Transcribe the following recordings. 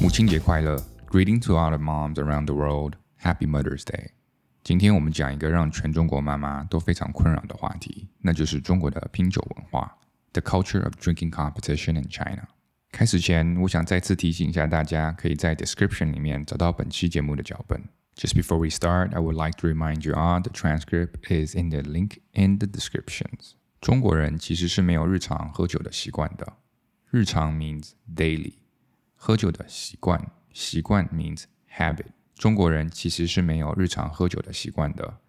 母亲节快乐！Greeting to all the moms around the world. Happy Mother's Day. 今天我们讲一个让全中国妈妈都非常困扰的话题，那就是中国的拼酒文化，the culture of drinking competition in China。开始前，我想再次提醒一下大家，可以在 description 里面找到本期节目的脚本。Just before we start, I would like to remind you all the transcript is in the link in the descriptions. 中国人其实是没有日常喝酒的习惯的。日常 means daily， 喝酒的习惯，习惯 means habit。中国人其实是没有日常喝酒的习惯的，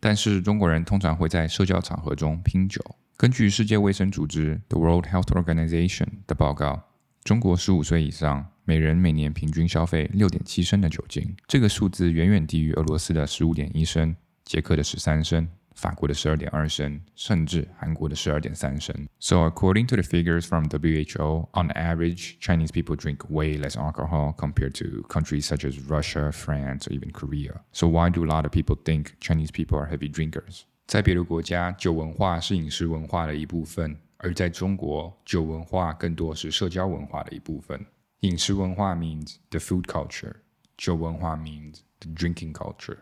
但是中国人通常会在社交场合中拼酒。根据世界卫生组织 （The World Health Organization） 的报告。中国十五岁以上每人每年平均消费六点七升的酒精，这个数字远远低于俄罗斯的十五点一升、捷克的十三升、法国的十二点二升，甚至韩国的十二点三升。So according to the figures from WHO, on average, Chinese people drink way less alcohol compared to countries such as Russia, France, or even Korea. So why do a lot of people think Chinese people are heavy drinkers? 在别的国家，酒文化是饮食文化的一部分。而在中国，酒文化更多是社交文化的一部分。饮食文化 means the food culture，酒文化 means the drinking culture，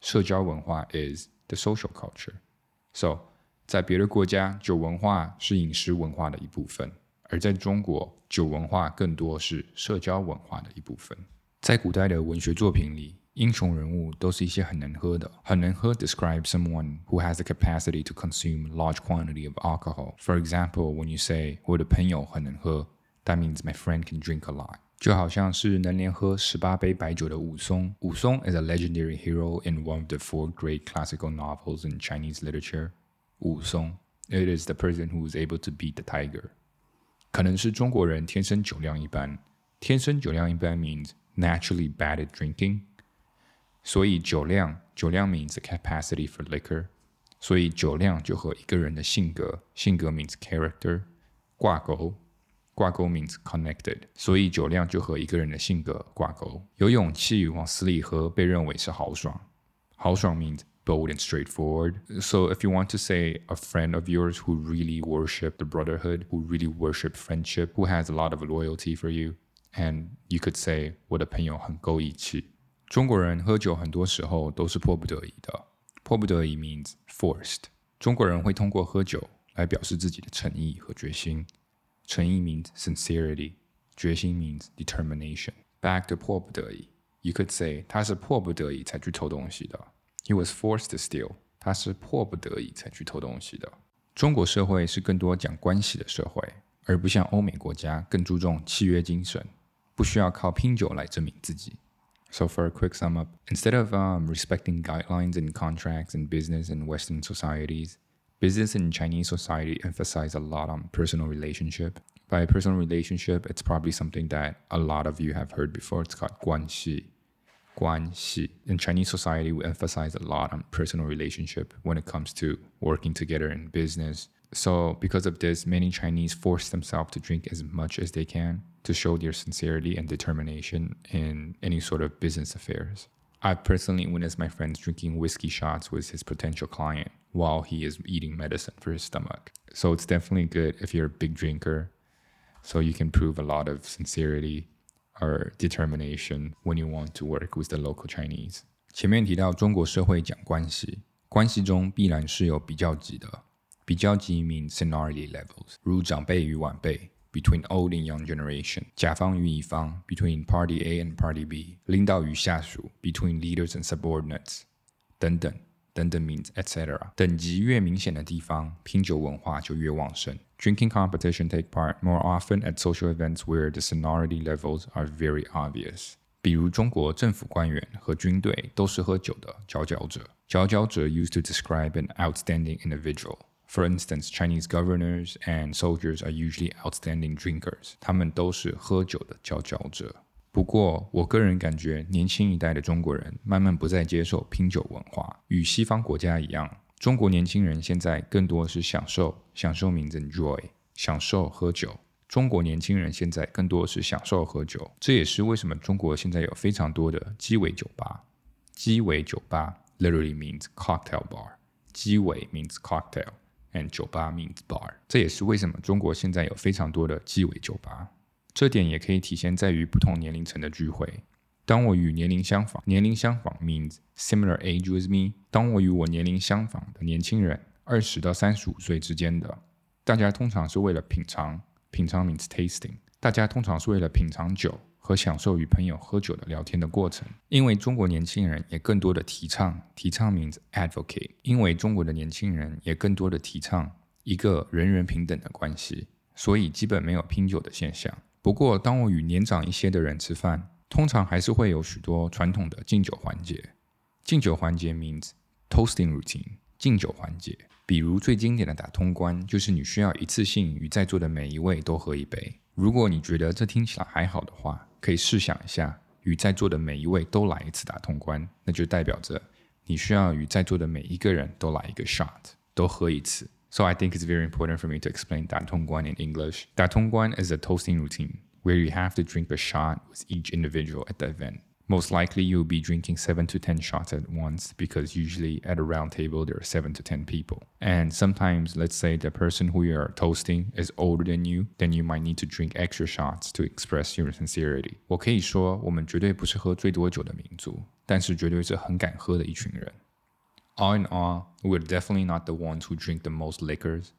社交文化 is the social culture。So，在别的国家，酒文化是饮食文化的一部分；而在中国，酒文化更多是社交文化的一部分。在古代的文学作品里。英雄人物都是一些很能喝的，很能喝 describes someone who has the capacity to consume large quantity of alcohol. For example, when you say 我的朋友很能喝，that means my friend can drink a lot. 就好像是能连喝十八杯白酒的武松。武松 is a legendary hero in one of the four great classical novels in Chinese literature. 武松 it is the person who is able to beat the tiger. 可能是中国人天生酒量一般。天生酒量一般 means naturally bad at drinking. 所以酒量，酒量 means capacity for liquor，所以酒量就和一个人的性格，性格 means character 挂钩， 挂钩 means connected，所以酒量就和一个人的性格挂钩。有勇气往死里喝，被认为是豪爽，豪爽 means bold and straightforward. So if you want to say a friend of yours who really worship the brotherhood, who really worship friendship, who has a lot of loyalty for you, and you could say 我的朋友很够义气。中国人喝酒很多时候都是迫不得已的。迫不得已 means forced。中国人会通过喝酒来表示自己的诚意和决心。 诚意 means sincerity，决心 means determination。Back to 迫不得已，you could say 他是迫不得已才去偷东西的。He was forced to steal。他是迫不得已才去偷东西的。中国社会是更多讲关系的社会，而不像欧美国家更注重契约精神，不需要靠拼酒来证明自己。So, for a quick sum up, instead of um, respecting guidelines and contracts in business in Western societies, Business in Chinese society emphasize a lot on personal relationship. By personal relationship, it's probably something that a lot of you have heard before. It's called guanxi. Guanxi. In Chinese society, we emphasize a lot on personal relationship when it comes to working together in business. So, because of this, many Chinese force themselves to drink as much as they can to show their sincerity and determination in any sort of business affairs. I've personally witnessed my friends drinking whiskey shots with his potential client while he is eating medicine for his stomach. So it's definitely good if you're a big drinker, so you can prove a lot of sincerity or determination when you want to work with the local Chinese. 前面提到中国社会讲关系，关系中必然是有比较级的。比较级 means seniority levels，如长辈与晚辈。between old and young generation，甲方与乙方 between party A and party B，领导与下属 between leaders and subordinates，等等等等 means etc. 等级越明显的地方，拼酒文化就越旺盛。Drinking competition take part more often at social events where the seniority levels are very obvious。比如中国政府官员和军队都是喝酒的佼佼者。佼佼者 used to describe an outstanding individual。for instance, Chinese governors and soldiers are usually outstanding drinkers. 他们都是喝酒的佼佼者。 不过，我个人感觉，年轻一代的中国人慢慢不再接受拼酒文化。与西方国家一样，中国年轻人现在更多是享受，享受 means enjoy，享受喝酒。中国年轻人现在更多是享受喝酒，这也是为什么中国现在有非常多的鸡尾酒吧。鸡尾酒吧 literally means cocktail bar，鸡尾 means cocktail。and 酒吧 means bar，这也是为什么中国现在有非常多的鸡尾酒吧。这点也可以体现在于不同年龄层的聚会。当我与年龄相仿，年龄相仿 means similar age with me。当我与我年龄相仿的年轻人，二十到三十五岁之间的，大家通常是为了品尝，品尝 means tasting。大家通常是为了品尝酒和享受与朋友喝酒的聊天的过程。因为中国年轻人也更多的提倡，提倡 means advocate。因为中国的年轻人也更多的提倡一个人人平等的关系，所以基本没有拼酒的现象。不过，当我与年长一些的人吃饭，通常还是会有许多传统的敬酒环节。敬酒环节 means toasting routine。敬酒环节，比如最经典的打通关，就是你需要一次性与在座的每一位都喝一杯。如果你觉得这听起来还好的话，可以试想一下，与在座的每一位都来一次打通关，那就代表着你需要与在座的每一个人都来一个 shot，都喝一次。So I think it's very important for me to explain 打通关 in English. 打通关 is a toasting routine where you have to drink a shot with each individual at the event. Most likely, you'll be drinking 7 to 10 shots at once because usually at a round table there are 7 to 10 people. And sometimes, let's say the person who you're toasting is older than you, then you might need to drink extra shots to express your sincerity. 我可以说，我们绝对不是喝最多酒的民族，但是绝对是很敢喝的一群人。 All in all, we are definitely not the ones who drink the most liquors,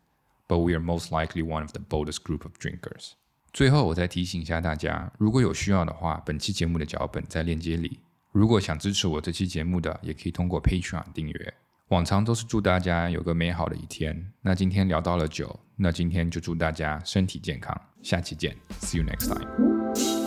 but we are most likely one of the boldest group of drinkers. 最后，我再提醒一下大家，如果有需要的话，本期节目的脚本在链接里。如果想支持我这期节目的，也可以通过 Patreon 订阅。往常都是祝大家有个美好的一天。那今天聊到了酒，那今天就祝大家身体健康。下期见，See you next time。